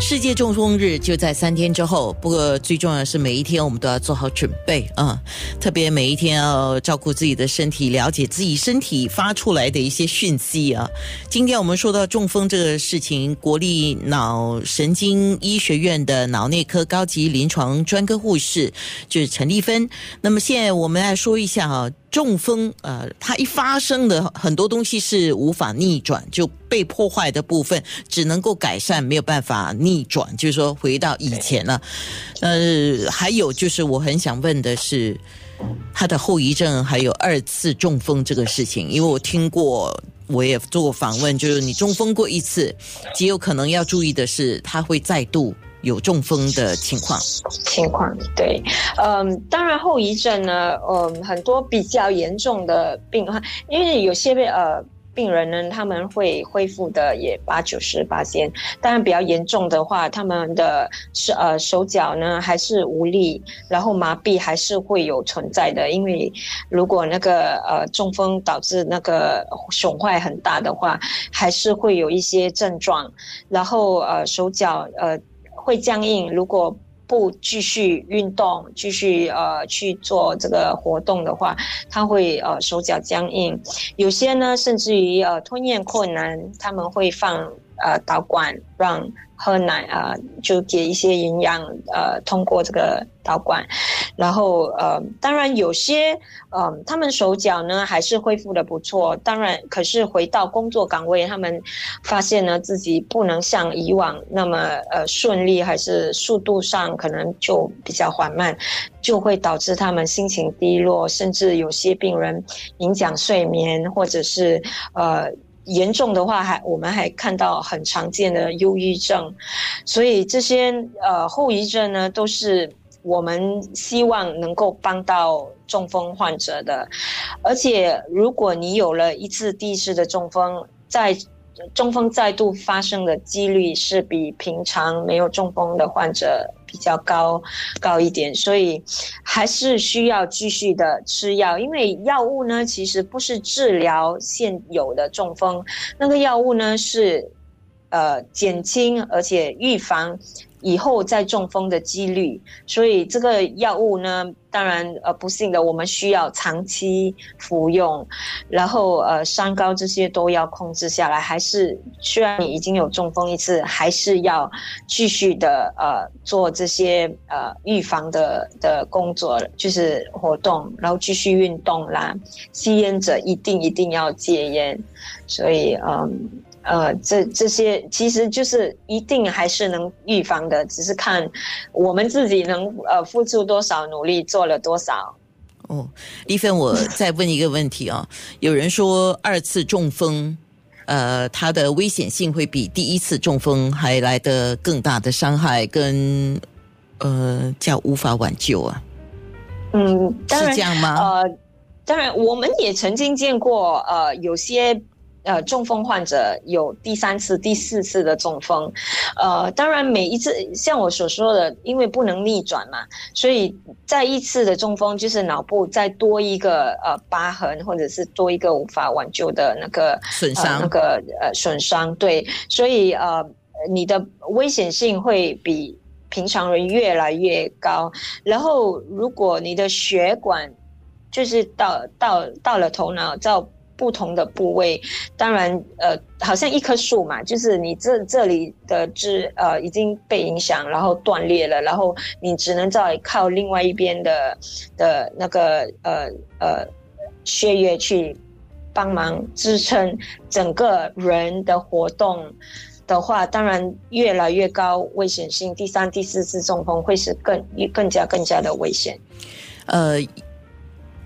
世界中风日就在三天之后，不过最重要的是每一天我们都要做好准备啊！特别每一天要照顾自己的身体，了解自己身体发出来的一些讯息啊。今天我们说到中风这个事情，国立脑神经医学院的脑内科高级临床专科护士就是陈丽芬。那么现在我们来说一下啊。中风，呃，它一发生的很多东西是无法逆转，就被破坏的部分只能够改善，没有办法逆转，就是说回到以前了。呃，还有就是我很想问的是，它的后遗症还有二次中风这个事情，因为我听过，我也做过访问，就是你中风过一次，极有可能要注意的是，它会再度。有中风的情况，情况对，嗯，当然后遗症呢，嗯，很多比较严重的病患因为有些呃病人呢，他们会恢复的也八九十八千，当然比较严重的话，他们的手呃手脚呢还是无力，然后麻痹还是会有存在的，因为如果那个呃中风导致那个损坏很大的话，还是会有一些症状，然后呃手脚呃。会僵硬，如果不继续运动，继续呃去做这个活动的话，他会呃手脚僵硬。有些呢，甚至于呃吞咽困难，他们会放呃导管让。喝奶啊，就给一些营养，呃，通过这个导管，然后呃，当然有些呃，他们手脚呢还是恢复的不错，当然，可是回到工作岗位，他们发现呢自己不能像以往那么呃顺利，还是速度上可能就比较缓慢，就会导致他们心情低落，甚至有些病人影响睡眠，或者是呃。严重的话，还我们还看到很常见的忧郁症，所以这些呃后遗症呢，都是我们希望能够帮到中风患者的。而且，如果你有了一次、第一次的中风，在中风再度发生的几率是比平常没有中风的患者比较高高一点，所以还是需要继续的吃药。因为药物呢，其实不是治疗现有的中风，那个药物呢是呃减轻而且预防。以后再中风的几率，所以这个药物呢，当然呃不幸的，我们需要长期服用，然后呃三高这些都要控制下来。还是虽然你已经有中风一次，还是要继续的呃做这些呃预防的的工作，就是活动，然后继续运动啦。吸烟者一定一定要戒烟，所以嗯。呃，这这些其实就是一定还是能预防的，只是看我们自己能呃付出多少努力，做了多少。哦，丽芬，我再问一个问题啊，有人说二次中风，呃，它的危险性会比第一次中风还来得更大的伤害，跟呃叫无法挽救啊？嗯，是这样吗？呃，当然，我们也曾经见过呃有些。呃，中风患者有第三次、第四次的中风，呃，当然每一次像我所说的，因为不能逆转嘛，所以再一次的中风就是脑部再多一个呃疤痕，或者是多一个无法挽救的那个损伤，那个呃损伤，对，所以呃你的危险性会比平常人越来越高。然后如果你的血管就是到到到了头脑，到不同的部位，当然，呃，好像一棵树嘛，就是你这这里的枝，呃，已经被影响，然后断裂了，然后你只能再靠另外一边的的那个呃呃血液去帮忙支撑整个人的活动的话，当然越来越高危险性，第三、第四次中风会是更更加更加的危险，呃。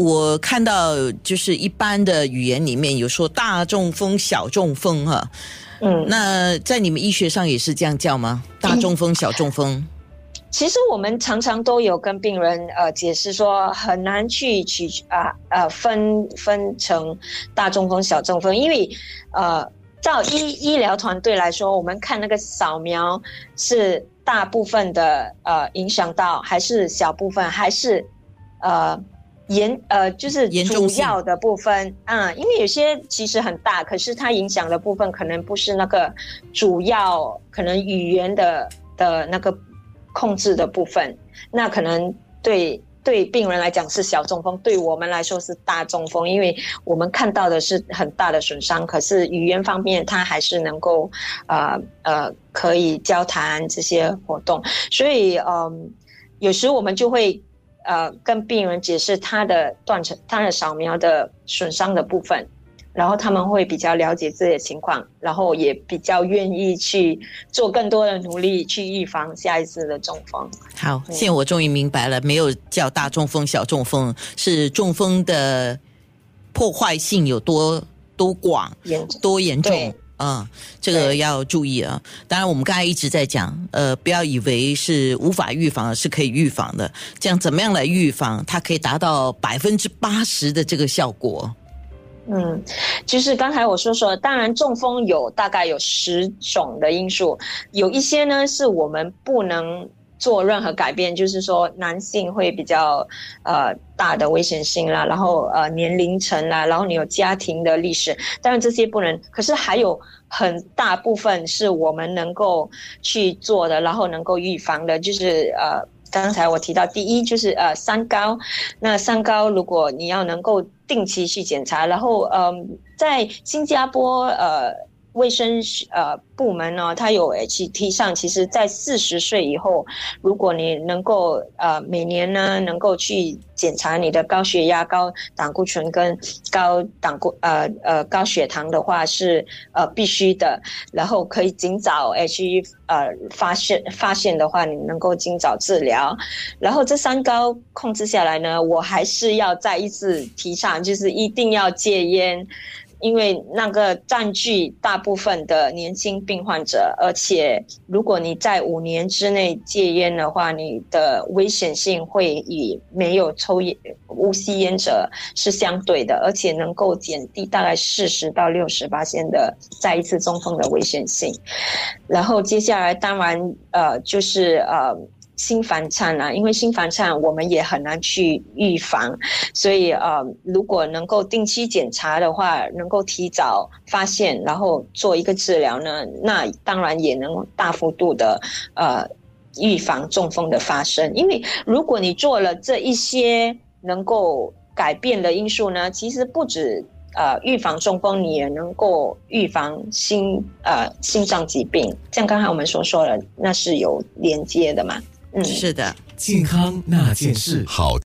我看到就是一般的语言里面有说大中风、小中风哈，嗯，那在你们医学上也是这样叫吗？大中风、小中风？其实我们常常都有跟病人呃解释说，很难去取啊呃分分成大中风、小中风，因为呃照医医疗团队来说，我们看那个扫描是大部分的呃影响到，还是小部分，还是呃。严呃，就是主要的部分，嗯，因为有些其实很大，可是它影响的部分可能不是那个主要，可能语言的的那个控制的部分，那可能对对病人来讲是小中风，对我们来说是大中风，因为我们看到的是很大的损伤，可是语言方面他还是能够呃呃可以交谈这些活动，所以嗯，有时我们就会。呃，跟病人解释他的断层、他的扫描的损伤的部分，然后他们会比较了解自己的情况，然后也比较愿意去做更多的努力去预防下一次的中风。好，现在我终于明白了，没有叫大中风、小中风，是中风的破坏性有多多广、严多严重对。嗯，这个要注意啊。当然，我们刚才一直在讲，呃，不要以为是无法预防，是可以预防的。这样怎么样来预防？它可以达到百分之八十的这个效果。嗯，就是刚才我说说，当然中风有大概有十种的因素，有一些呢是我们不能做任何改变，就是说男性会比较呃大的危险性啦，然后呃年龄层啦，然后你有家庭的历史，当然这些不能，可是还有很大部分是我们能够去做的，然后能够预防的，就是呃。刚才我提到，第一就是呃三高，那三高如果你要能够定期去检查，然后嗯，在新加坡呃卫生呃部门呢，它有其提倡，其实在四十岁以后，如果你能够呃每年呢能够去检查你的高血压、高胆固醇跟高胆固呃呃高血糖的话是呃必须的，然后可以尽早 H 呃发现发现的话，你能够尽早治疗。然后这三高控制下来呢，我还是要再一次提倡，就是一定要戒烟。因为那个占据大部分的年轻病患者，而且如果你在五年之内戒烟的话，你的危险性会与没有抽烟、无吸烟者是相对的，而且能够减低大概四十到六十八线的再一次中风的危险性。然后接下来当然呃就是呃。心房颤啊，因为心房颤我们也很难去预防，所以呃，如果能够定期检查的话，能够提早发现，然后做一个治疗呢，那当然也能大幅度的呃预防中风的发生。因为如果你做了这一些能够改变的因素呢，其实不止呃预防中风，你也能够预防心呃心脏疾病。像刚才我们所说的，那是有连接的嘛。嗯，是的。健康那件事，好。